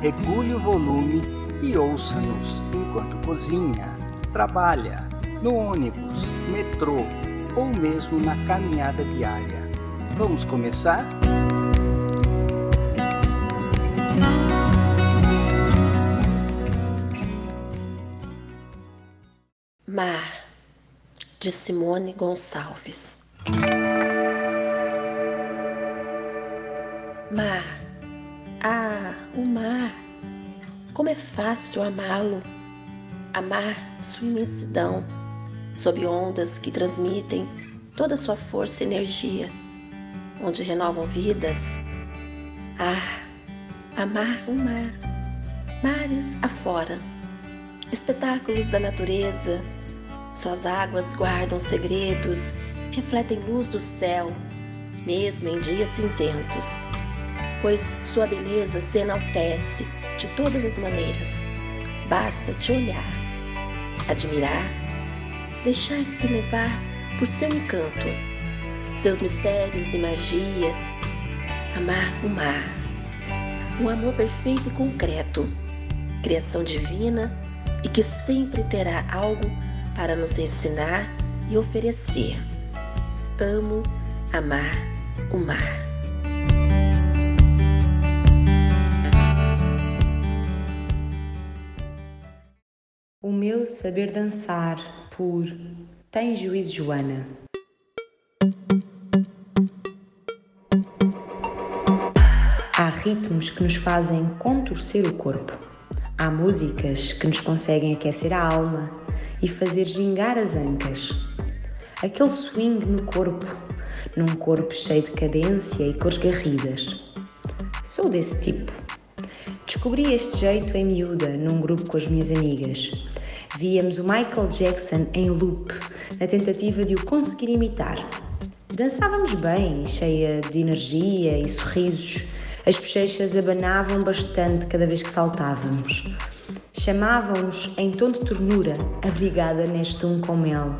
regule o volume e ouça-nos enquanto cozinha, trabalha, no ônibus, metrô ou mesmo na caminhada diária. Vamos começar? Mar, de Simone Gonçalves. Fácil amá-lo, amar sua imensidão, sob ondas que transmitem toda sua força e energia, onde renovam vidas. Ah, amar o mar, mares afora, espetáculos da natureza, suas águas guardam segredos, refletem luz do céu, mesmo em dias cinzentos pois sua beleza se enaltece de todas as maneiras. Basta te olhar, admirar, deixar-se levar por seu encanto, seus mistérios e magia, amar o mar, um amor perfeito e concreto, criação divina e que sempre terá algo para nos ensinar e oferecer. Amo amar o mar. Meu saber dançar por Tem Juízo Joana. Há ritmos que nos fazem contorcer o corpo. Há músicas que nos conseguem aquecer a alma e fazer gingar as ancas. Aquele swing no corpo, num corpo cheio de cadência e cores garridas. Sou desse tipo. Descobri este jeito em miúda num grupo com as minhas amigas Víamos o Michael Jackson em loop, na tentativa de o conseguir imitar. Dançávamos bem, cheia de energia e sorrisos. As bochechas abanavam bastante cada vez que saltávamos. Chamavam-nos em tom de ternura, abrigada neste um com mel.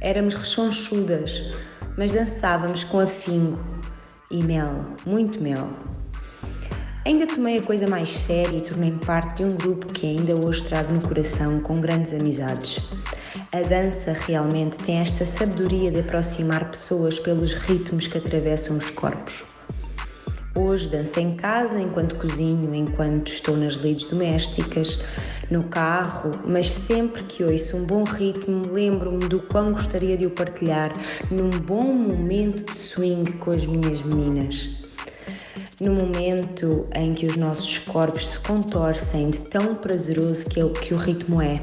Éramos rechonchudas, mas dançávamos com afingo e mel, muito mel. Ainda tomei a coisa mais séria e tornei-me parte de um grupo que ainda hoje trago no coração com grandes amizades. A dança realmente tem esta sabedoria de aproximar pessoas pelos ritmos que atravessam os corpos. Hoje danço em casa, enquanto cozinho, enquanto estou nas lides domésticas, no carro, mas sempre que ouço um bom ritmo, lembro-me do quão gostaria de o partilhar num bom momento de swing com as minhas meninas no momento em que os nossos corpos se contorcem de tão prazeroso que, é o, que o ritmo é,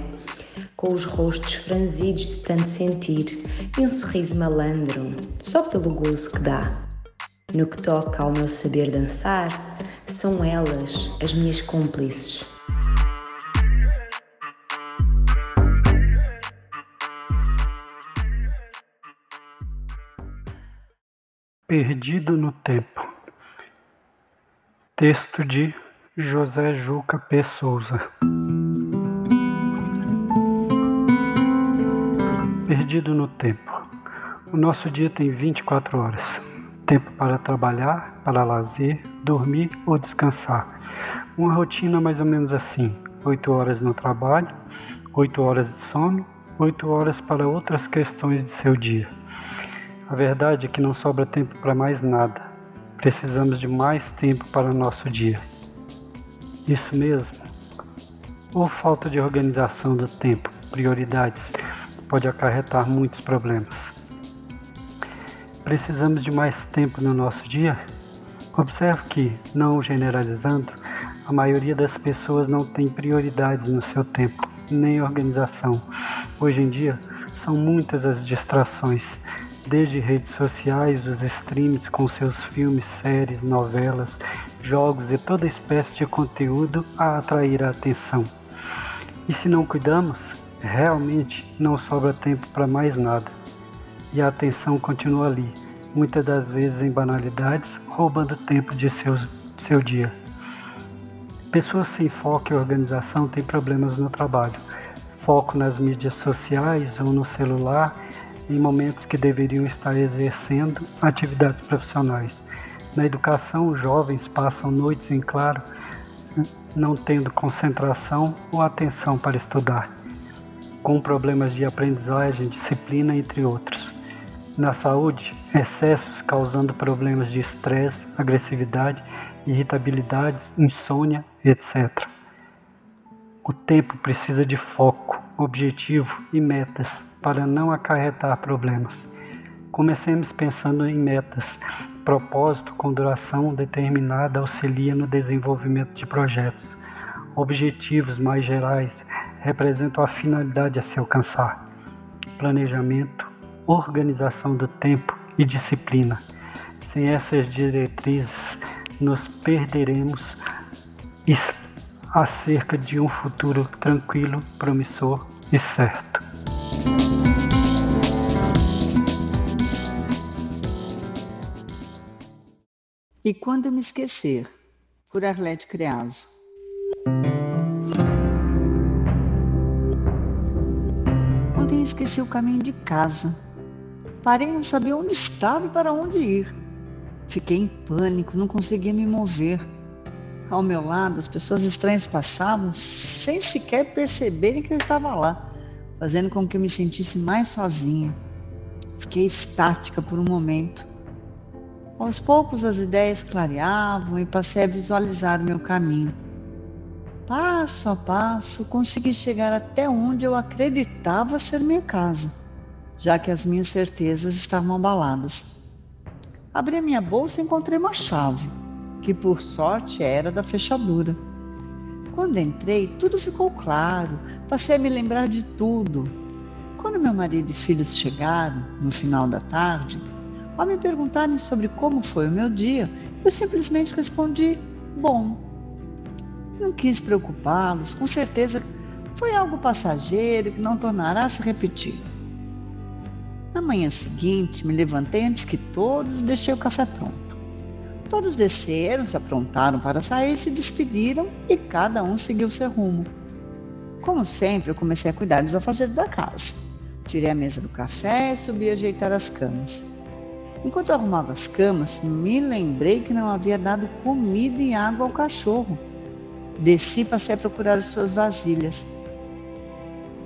com os rostos franzidos de tanto sentir e um sorriso malandro, só pelo gozo que dá. No que toca ao meu saber dançar, são elas as minhas cúmplices. Perdido no tempo. Texto de José Juca P. Souza. Perdido no tempo. O nosso dia tem 24 horas. Tempo para trabalhar, para lazer, dormir ou descansar. Uma rotina mais ou menos assim: 8 horas no trabalho, 8 horas de sono, 8 horas para outras questões de seu dia. A verdade é que não sobra tempo para mais nada Precisamos de mais tempo para o nosso dia. Isso mesmo. Ou falta de organização do tempo, prioridades, pode acarretar muitos problemas. Precisamos de mais tempo no nosso dia? Observe que, não generalizando, a maioria das pessoas não tem prioridades no seu tempo, nem organização. Hoje em dia, são muitas as distrações desde redes sociais, os streams com seus filmes, séries, novelas, jogos e toda espécie de conteúdo a atrair a atenção. E se não cuidamos, realmente não sobra tempo para mais nada. E a atenção continua ali, muitas das vezes em banalidades, roubando tempo de seus, seu dia. Pessoas sem foco e organização têm problemas no trabalho. Foco nas mídias sociais ou no celular em momentos que deveriam estar exercendo atividades profissionais. Na educação, jovens passam noites em claro, não tendo concentração ou atenção para estudar, com problemas de aprendizagem, disciplina, entre outros. Na saúde, excessos causando problemas de estresse, agressividade, irritabilidade, insônia, etc. O tempo precisa de foco, objetivo e metas para não acarretar problemas. Comecemos pensando em metas. Propósito com duração determinada auxilia no desenvolvimento de projetos. Objetivos mais gerais representam a finalidade a se alcançar. Planejamento, organização do tempo e disciplina. Sem essas diretrizes, nos perderemos acerca de um futuro tranquilo, promissor e certo. E quando eu me esquecer, por Arlete Creaso. Ontem esqueci o caminho de casa. Parei não sabia onde estava e para onde ir. Fiquei em pânico, não conseguia me mover. Ao meu lado, as pessoas estranhas passavam sem sequer perceberem que eu estava lá, fazendo com que eu me sentisse mais sozinha. Fiquei estática por um momento aos poucos as ideias clareavam e passei a visualizar o meu caminho. Passo a passo, consegui chegar até onde eu acreditava ser minha casa, já que as minhas certezas estavam abaladas. Abri a minha bolsa e encontrei uma chave, que por sorte era da fechadura. Quando entrei, tudo ficou claro, passei a me lembrar de tudo. Quando meu marido e filhos chegaram, no final da tarde, ao me perguntarem sobre como foi o meu dia, eu simplesmente respondi: bom. Não quis preocupá-los, com certeza foi algo passageiro que não tornará a se repetir. Na manhã seguinte, me levantei antes que todos e deixei o café pronto. Todos desceram, se aprontaram para sair, se despediram e cada um seguiu seu rumo. Como sempre, eu comecei a cuidar dos afazeres da casa. Tirei a mesa do café e subi a ajeitar as camas. Enquanto arrumava as camas, me lembrei que não havia dado comida e água ao cachorro. Desci e passei a procurar as suas vasilhas.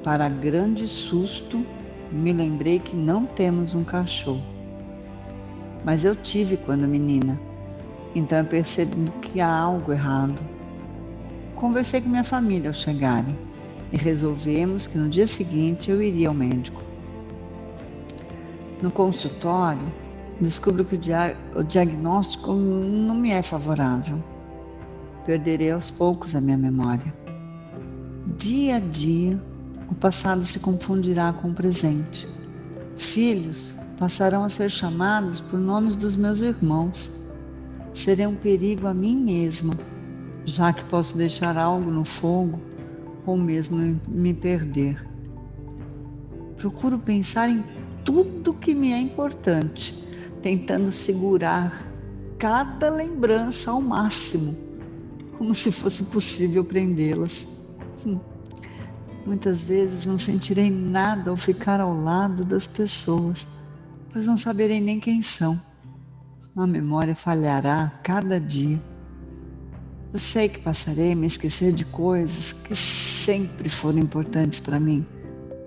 Para grande susto, me lembrei que não temos um cachorro. Mas eu tive quando menina. Então eu percebi que há algo errado. Conversei com minha família ao chegarem e resolvemos que no dia seguinte eu iria ao médico. No consultório, descubro que o, dia o diagnóstico não me é favorável. Perderei aos poucos a minha memória. Dia a dia, o passado se confundirá com o presente. Filhos passarão a ser chamados por nomes dos meus irmãos. Serei um perigo a mim mesma, já que posso deixar algo no fogo ou mesmo me perder. Procuro pensar em tudo que me é importante tentando segurar cada lembrança ao máximo, como se fosse possível prendê-las. Hum. Muitas vezes não sentirei nada ao ficar ao lado das pessoas, pois não saberei nem quem são. A memória falhará cada dia. Eu sei que passarei a me esquecer de coisas que sempre foram importantes para mim,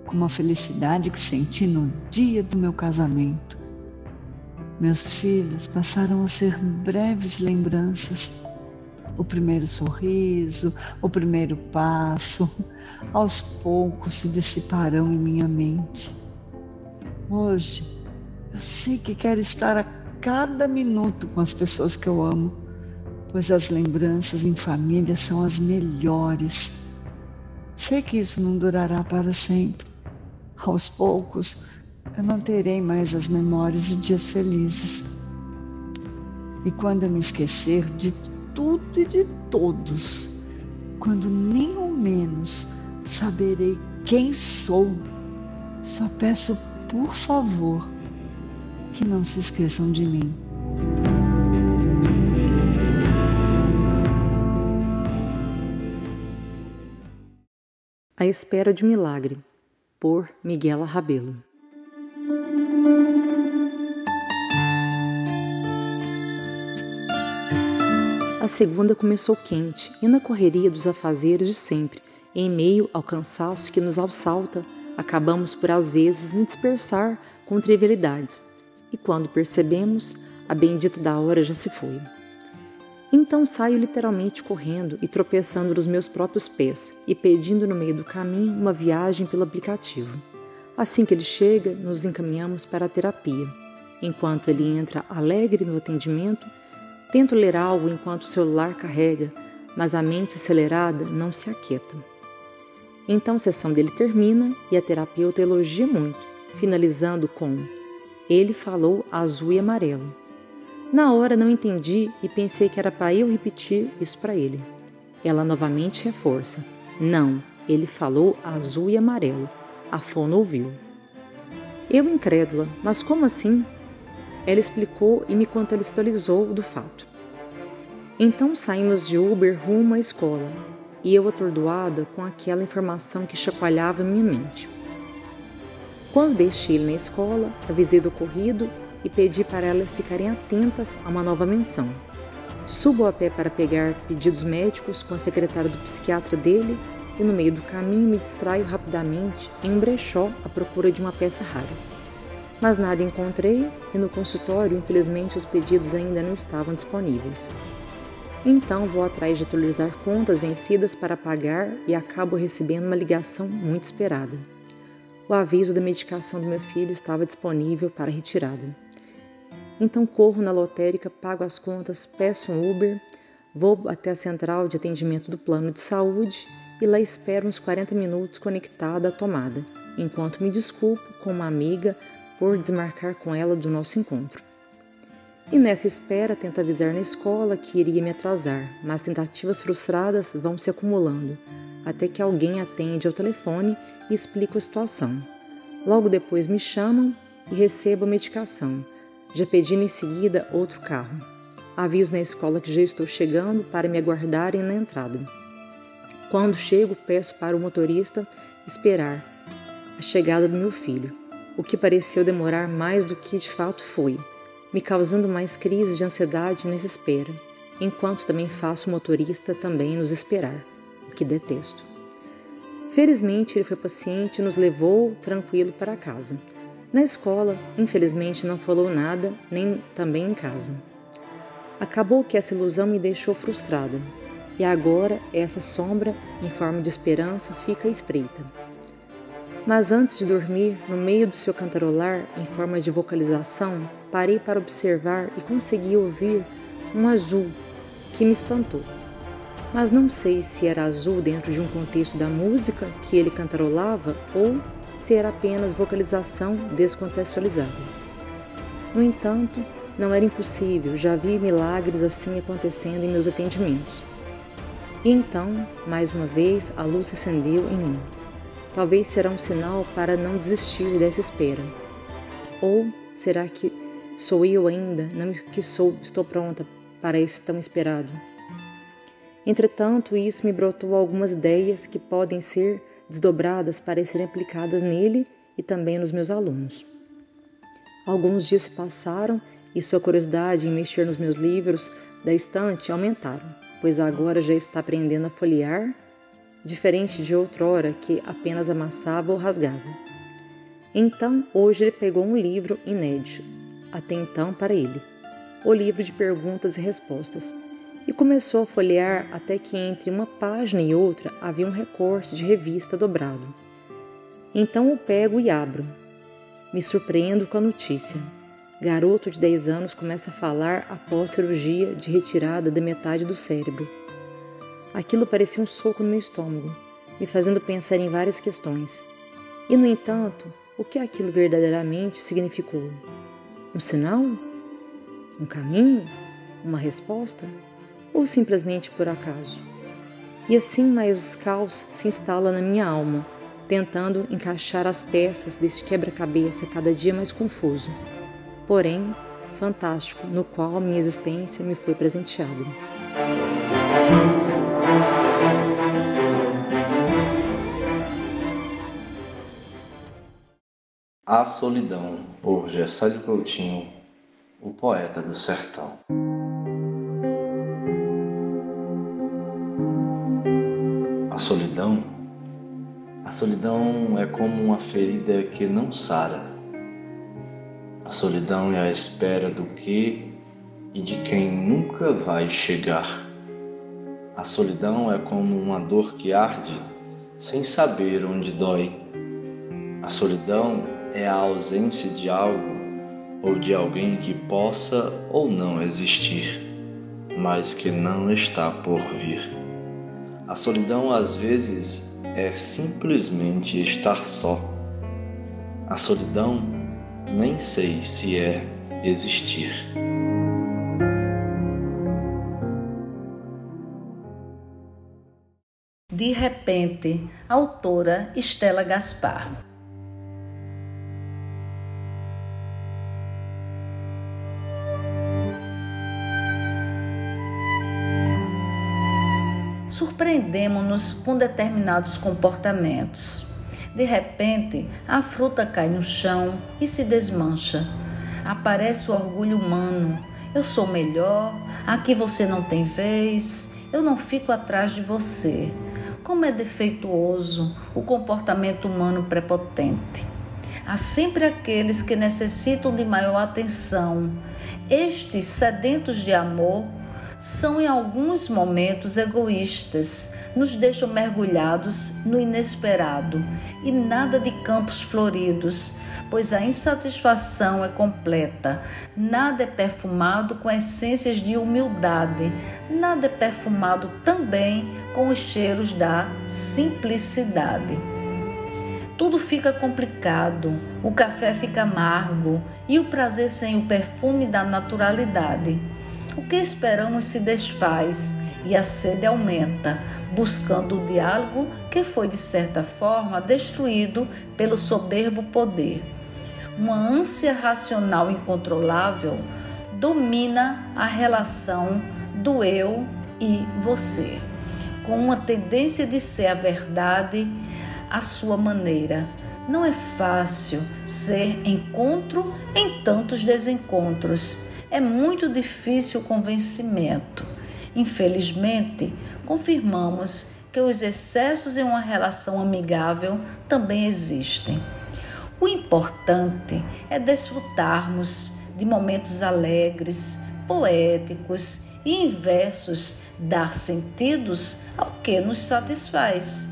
como a felicidade que senti no dia do meu casamento meus filhos passaram a ser breves lembranças. O primeiro sorriso, o primeiro passo, aos poucos se dissiparão em minha mente. Hoje, eu sei que quero estar a cada minuto com as pessoas que eu amo, pois as lembranças em família são as melhores. Sei que isso não durará para sempre. Aos poucos, eu não terei mais as memórias de dias felizes. E quando eu me esquecer de tudo e de todos, quando nem ao menos saberei quem sou. Só peço, por favor, que não se esqueçam de mim. A Espera de Milagre, por Miguel Rabelo. A segunda começou quente e na correria dos afazeres de sempre, em meio ao cansaço que nos assalta, acabamos por às vezes nos dispersar com trivialidades, e quando percebemos, a bendita da hora já se foi. Então saio literalmente correndo e tropeçando nos meus próprios pés e pedindo no meio do caminho uma viagem pelo aplicativo. Assim que ele chega, nos encaminhamos para a terapia. Enquanto ele entra alegre no atendimento, tento ler algo enquanto o celular carrega, mas a mente acelerada não se aquieta. Então a sessão dele termina e a terapeuta elogia muito, finalizando com: Ele falou azul e amarelo. Na hora não entendi e pensei que era para eu repetir isso para ele. Ela novamente reforça: Não, ele falou azul e amarelo. A fono ouviu. Eu incrédula, mas como assim? Ela explicou e me contextualizou do fato. Então saímos de Uber rumo à escola e eu atordoada com aquela informação que chacoalhava minha mente. Quando deixei ele na escola, avisei do ocorrido e pedi para elas ficarem atentas a uma nova menção. Subo a pé para pegar pedidos médicos com a secretária do psiquiatra dele e no meio do caminho me distraio rapidamente em um brechó à procura de uma peça rara. Mas nada encontrei e no consultório, infelizmente, os pedidos ainda não estavam disponíveis. Então vou atrás de atualizar contas vencidas para pagar e acabo recebendo uma ligação muito esperada. O aviso da medicação do meu filho estava disponível para retirada. Então corro na lotérica, pago as contas, peço um Uber, vou até a central de atendimento do plano de saúde e lá espero uns 40 minutos conectada à tomada, enquanto me desculpo com uma amiga por desmarcar com ela do nosso encontro. E nessa espera tento avisar na escola que iria me atrasar, mas tentativas frustradas vão se acumulando, até que alguém atende ao telefone e explica a situação. Logo depois me chamam e recebo a medicação, já pedindo em seguida outro carro. Aviso na escola que já estou chegando para me aguardarem na entrada. Quando chego, peço para o motorista esperar a chegada do meu filho, o que pareceu demorar mais do que de fato foi, me causando mais crises de ansiedade nessa espera, enquanto também faço o motorista também nos esperar, o que detesto. Felizmente, ele foi paciente e nos levou tranquilo para casa, na escola, infelizmente, não falou nada, nem também em casa. Acabou que essa ilusão me deixou frustrada, e agora essa sombra, em forma de esperança, fica espreita. Mas antes de dormir, no meio do seu cantarolar, em forma de vocalização, parei para observar e consegui ouvir um azul que me espantou. Mas não sei se era azul dentro de um contexto da música que ele cantarolava ou ser apenas vocalização descontextualizada. No entanto, não era impossível, já vi milagres assim acontecendo em meus atendimentos. E então, mais uma vez, a luz se acendeu em mim. Talvez será um sinal para não desistir dessa espera. Ou será que sou eu ainda, não que sou, estou pronta para esse tão esperado? Entretanto, isso me brotou algumas ideias que podem ser desdobradas para serem aplicadas nele e também nos meus alunos. Alguns dias se passaram e sua curiosidade em mexer nos meus livros da estante aumentaram, pois agora já está aprendendo a folhear, diferente de outrora que apenas amassava ou rasgava. Então, hoje ele pegou um livro inédito, até então para ele, o livro de perguntas e respostas, e começou a folhear até que entre uma página e outra havia um recorte de revista dobrado. Então o pego e abro. Me surpreendo com a notícia. Garoto de 10 anos começa a falar após cirurgia de retirada da metade do cérebro. Aquilo parecia um soco no meu estômago, me fazendo pensar em várias questões. E, no entanto, o que aquilo verdadeiramente significou? Um sinal? Um caminho? Uma resposta? ou simplesmente por acaso. E assim mais caos se instala na minha alma, tentando encaixar as peças desse quebra-cabeça cada dia mais confuso, porém fantástico, no qual minha existência me foi presenteada. A Solidão, por Gessélio Coutinho, o poeta do sertão. A solidão, a solidão é como uma ferida que não sara. A solidão é a espera do que e de quem nunca vai chegar. A solidão é como uma dor que arde sem saber onde dói. A solidão é a ausência de algo ou de alguém que possa ou não existir, mas que não está por vir. A solidão às vezes é simplesmente estar só. A solidão nem sei se é existir. De repente, autora Estela Gaspar. Surpreendemos-nos com determinados comportamentos. De repente, a fruta cai no chão e se desmancha. Aparece o orgulho humano. Eu sou melhor, aqui você não tem vez, eu não fico atrás de você. Como é defeituoso o comportamento humano prepotente. Há sempre aqueles que necessitam de maior atenção. Estes, sedentos de amor, são em alguns momentos egoístas, nos deixam mergulhados no inesperado e nada de campos floridos, pois a insatisfação é completa. Nada é perfumado com essências de humildade, nada é perfumado também com os cheiros da simplicidade. Tudo fica complicado, o café fica amargo e o prazer sem o perfume da naturalidade. O que esperamos se desfaz e a sede aumenta, buscando o diálogo que foi, de certa forma, destruído pelo soberbo poder. Uma ânsia racional incontrolável domina a relação do eu e você, com uma tendência de ser a verdade à sua maneira. Não é fácil ser encontro em tantos desencontros é muito difícil o convencimento. Infelizmente, confirmamos que os excessos em uma relação amigável também existem. O importante é desfrutarmos de momentos alegres, poéticos e inversos, dar sentidos ao que nos satisfaz.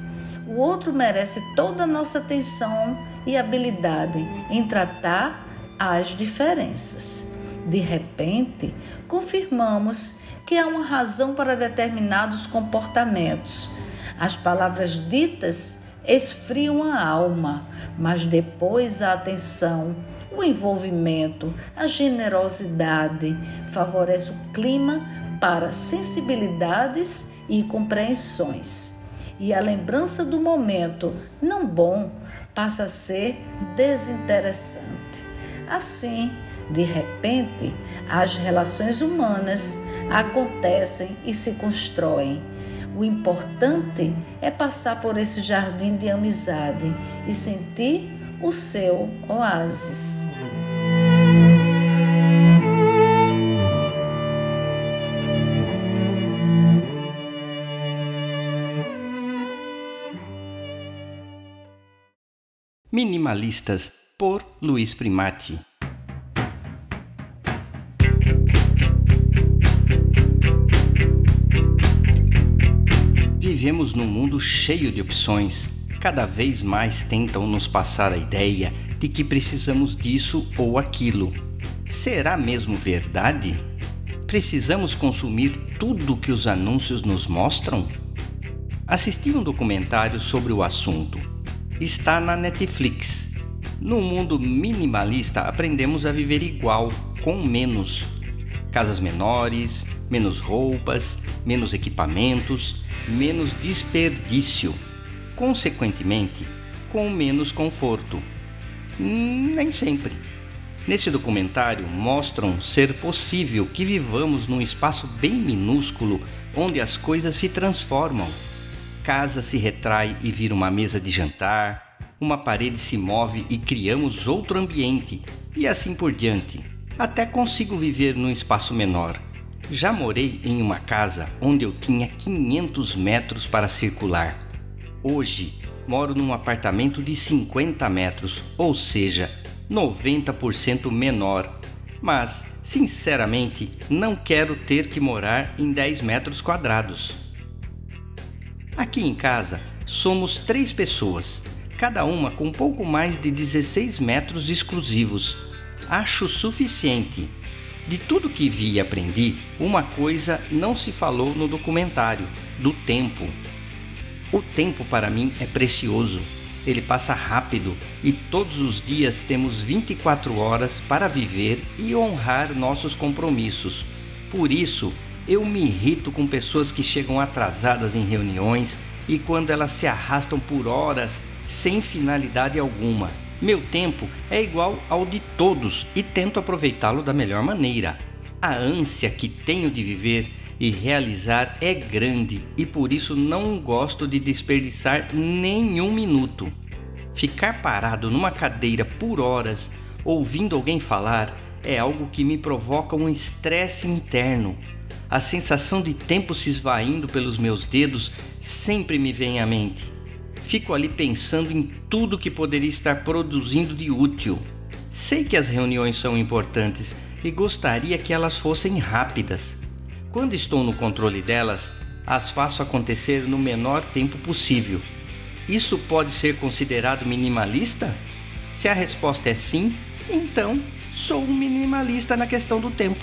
O outro merece toda a nossa atenção e habilidade em tratar as diferenças. De repente, confirmamos que há uma razão para determinados comportamentos. As palavras ditas esfriam a alma, mas depois a atenção, o envolvimento, a generosidade favorece o clima para sensibilidades e compreensões. E a lembrança do momento não bom passa a ser desinteressante. Assim, de repente, as relações humanas acontecem e se constroem. O importante é passar por esse jardim de amizade e sentir o seu oásis. Minimalistas por Luiz Primati. Vivemos num mundo cheio de opções. Cada vez mais tentam nos passar a ideia de que precisamos disso ou aquilo. Será mesmo verdade? Precisamos consumir tudo que os anúncios nos mostram? Assisti um documentário sobre o assunto. Está na Netflix. No mundo minimalista, aprendemos a viver igual, com menos. Casas menores, menos roupas, menos equipamentos, menos desperdício. Consequentemente, com menos conforto. Nem sempre. Neste documentário mostram ser possível que vivamos num espaço bem minúsculo onde as coisas se transformam. Casa se retrai e vira uma mesa de jantar, uma parede se move e criamos outro ambiente, e assim por diante. Até consigo viver num espaço menor. Já morei em uma casa onde eu tinha 500 metros para circular. Hoje moro num apartamento de 50 metros, ou seja, 90% menor. Mas, sinceramente, não quero ter que morar em 10 metros quadrados. Aqui em casa somos três pessoas, cada uma com pouco mais de 16 metros exclusivos. Acho suficiente. De tudo que vi e aprendi, uma coisa não se falou no documentário: do tempo. O tempo para mim é precioso. Ele passa rápido e todos os dias temos 24 horas para viver e honrar nossos compromissos. Por isso, eu me irrito com pessoas que chegam atrasadas em reuniões e quando elas se arrastam por horas sem finalidade alguma. Meu tempo é igual ao de todos e tento aproveitá-lo da melhor maneira. A ânsia que tenho de viver e realizar é grande e por isso não gosto de desperdiçar nenhum minuto. Ficar parado numa cadeira por horas ouvindo alguém falar é algo que me provoca um estresse interno. A sensação de tempo se esvaindo pelos meus dedos sempre me vem à mente. Fico ali pensando em tudo que poderia estar produzindo de útil. Sei que as reuniões são importantes e gostaria que elas fossem rápidas quando estou no controle delas, as faço acontecer no menor tempo possível. Isso pode ser considerado minimalista? Se a resposta é sim, então sou um minimalista na questão do tempo.